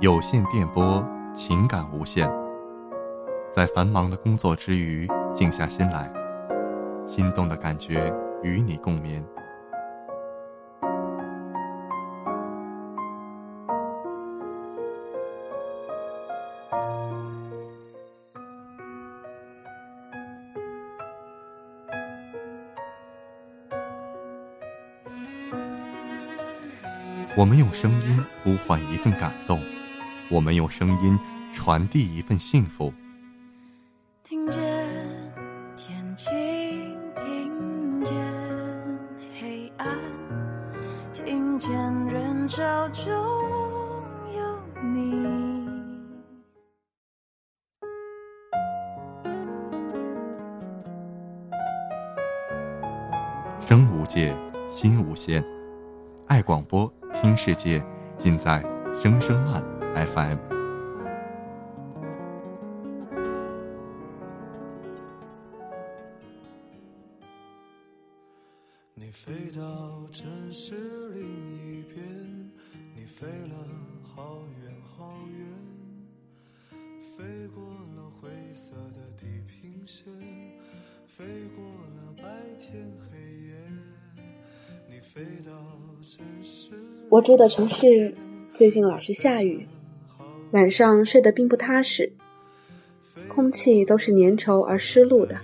有线电波，情感无限。在繁忙的工作之余，静下心来，心动的感觉与你共眠。我们用声音呼唤一份感动，我们用声音传递一份幸福。听见天晴，听见黑暗，听见人潮中有你。声无界，心无限，爱广播。听世界，尽在声声慢 FM。你飞到城市另一边，你飞了好远好远，飞过了灰色的地平线，飞过了白天黑夜，你飞到城市。我住的城市最近老是下雨，晚上睡得并不踏实，空气都是粘稠而湿漉的。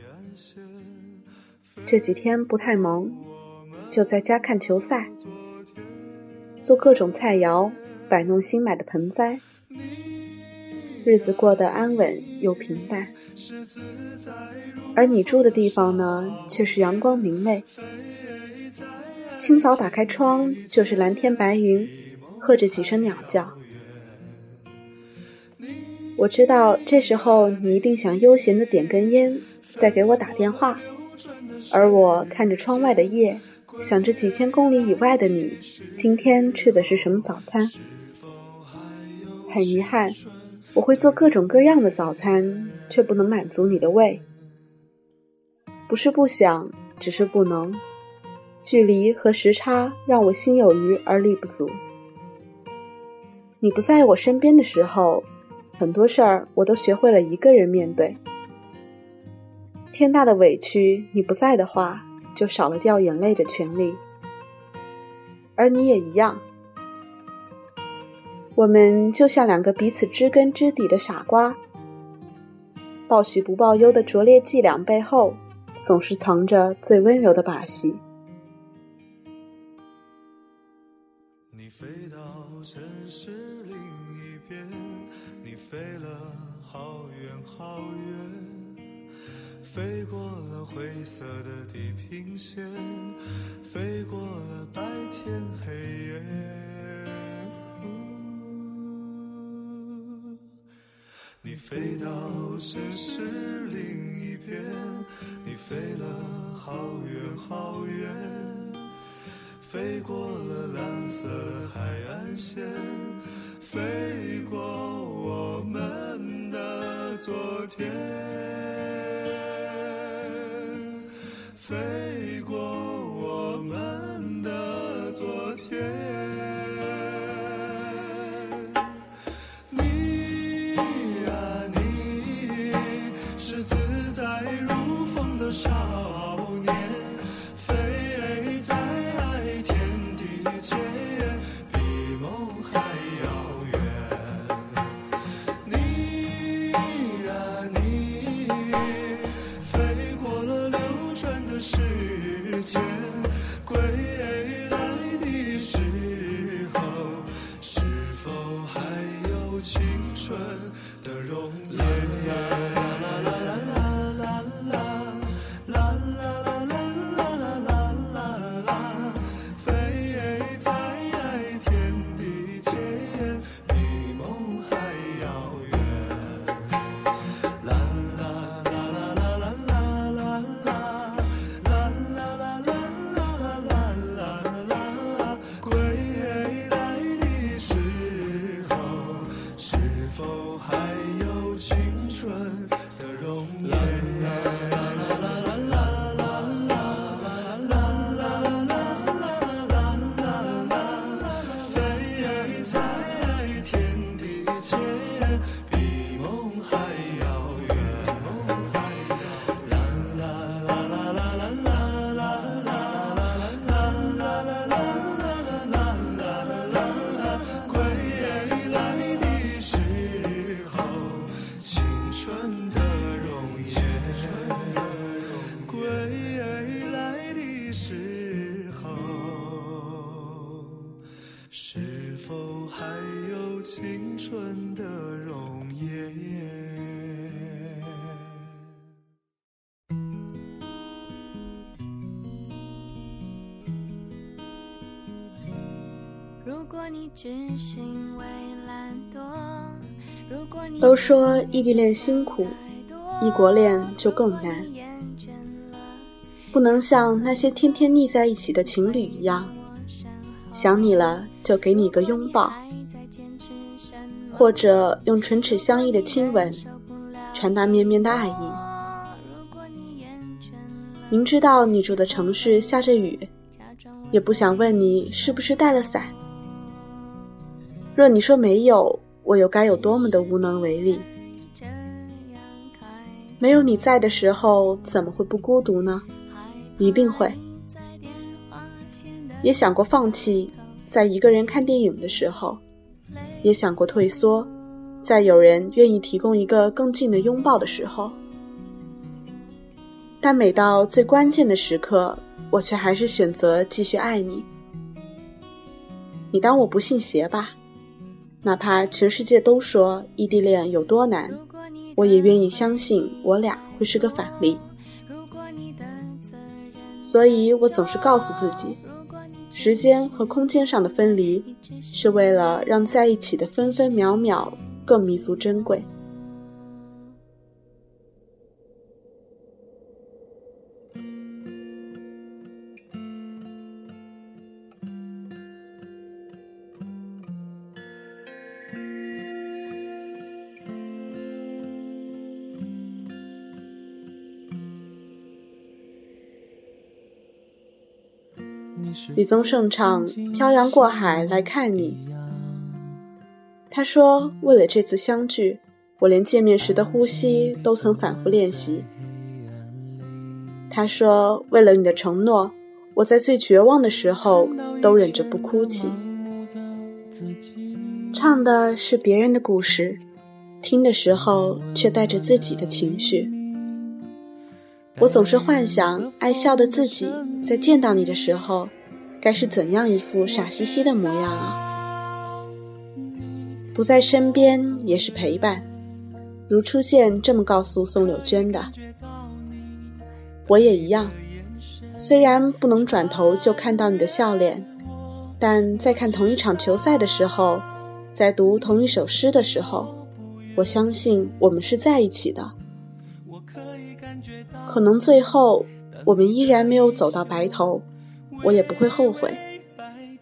这几天不太忙，就在家看球赛，做各种菜肴，摆弄新买的盆栽，日子过得安稳又平淡。而你住的地方呢，却是阳光明媚。清早打开窗，就是蓝天白云，和着几声鸟叫。我知道这时候你一定想悠闲的点根烟，再给我打电话。而我看着窗外的夜，想着几千公里以外的你，今天吃的是什么早餐？很遗憾，我会做各种各样的早餐，却不能满足你的胃。不是不想，只是不能。距离和时差让我心有余而力不足。你不在我身边的时候，很多事儿我都学会了一个人面对。天大的委屈，你不在的话，就少了掉眼泪的权利。而你也一样，我们就像两个彼此知根知底的傻瓜。报喜不报忧的拙劣伎俩背后，总是藏着最温柔的把戏。你飞到城市另一边，飞了好远好远，飞过了灰色的地平线，飞过了白天黑夜。你飞到城市另一边，你飞了好远好远。飞过了蓝色的海昨天飞过我们的昨天，你呀你是自在如风的少年。春的柔是否还有青春的容颜？如果你只是因为懒惰，如果你都说异地恋辛苦，异国恋就更难。不能像那些天天腻在一起的情侣一样，想你了就给你一个拥抱，或者用唇齿相依的亲吻传达绵绵的爱意。明知道你住的城市下着雨，也不想问你是不是带了伞。若你说没有，我又该有多么的无能为力？没有你在的时候，怎么会不孤独呢？一定会。也想过放弃，在一个人看电影的时候；也想过退缩，在有人愿意提供一个更近的拥抱的时候。但每到最关键的时刻，我却还是选择继续爱你。你当我不信邪吧？哪怕全世界都说异地恋有多难，我也愿意相信我俩会是个反例。所以我总是告诉自己，时间和空间上的分离，是为了让在一起的分分秒秒更弥足珍贵。李宗盛唱《漂洋过海来看你》，他说：“为了这次相聚，我连见面时的呼吸都曾反复练习。”他说：“为了你的承诺，我在最绝望的时候都忍着不哭泣。”唱的是别人的故事，听的时候却带着自己的情绪。我总是幻想爱笑的自己在见到你的时候。该是怎样一副傻兮兮的模样啊！不在身边也是陪伴，如初见这么告诉宋柳娟的。我也一样，虽然不能转头就看到你的笑脸，但在看同一场球赛的时候，在读同一首诗的时候，我相信我们是在一起的。可能最后我们依然没有走到白头。我也不会后悔，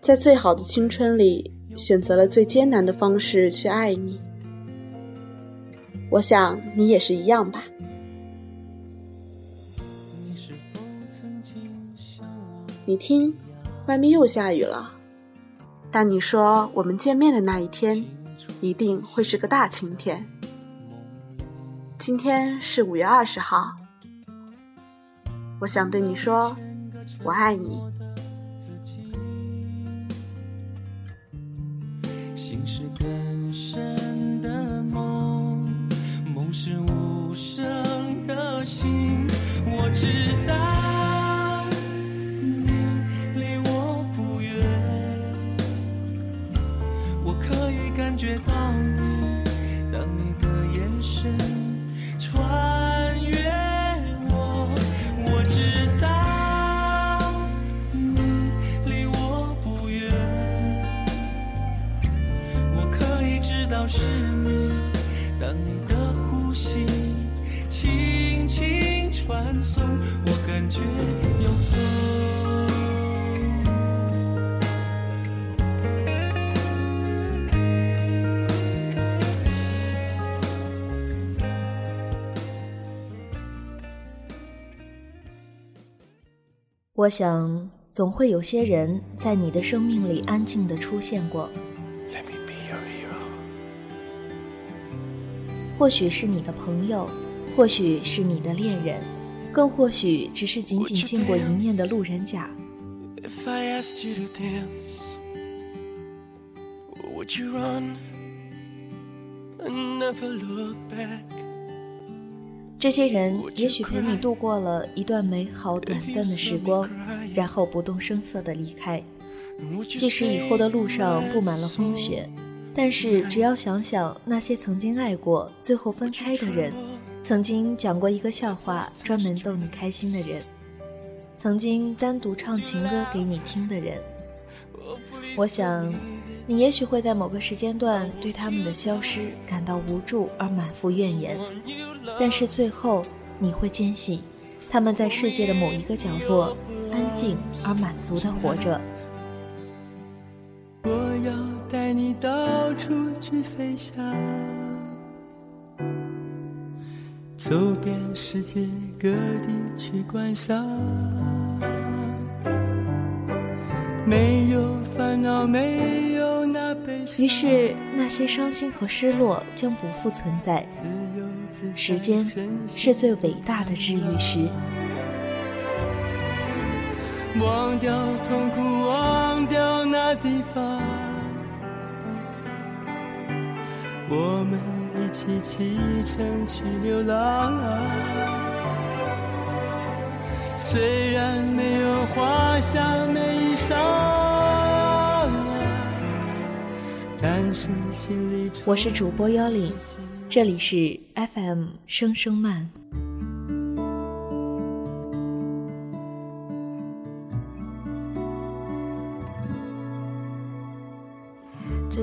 在最好的青春里选择了最艰难的方式去爱你。我想你也是一样吧。你听，外面又下雨了，但你说我们见面的那一天一定会是个大晴天。今天是五月二十号，我想对你说，我爱你。心我知道你离我不远。我可以感觉到你当你的眼神穿越我我知道你离我不远我可以知道是传送，我感觉有风。我想，总会有些人在你的生命里安静的出现过。或许是你的朋友，或许是你的恋人，更或许只是仅仅见过一面的路人甲。这些人也许陪你度过了一段美好短暂的时光，然后不动声色的离开。即使以后的路上布满了风雪，但是只要想想那些曾经爱过、最后分开的人，曾经讲过一个笑话专门逗你开心的人，曾经单独唱情歌给你听的人，我想，你也许会在某个时间段对他们的消失感到无助而满腹怨言，但是最后你会坚信，他们在世界的某一个角落，安静而满足地活着。我要带你到处去飞翔，走遍世界各地去观赏。没有烦恼，没有那悲伤。于是，那些伤心和失落将不复存在。时间是最伟大的治愈师。忘掉痛苦，忘掉那地方。我们一起启程去流浪，虽然没有华厦美衣裳，但是心里。我是主播幺零，这里是 FM 声声慢。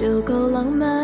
就够浪漫。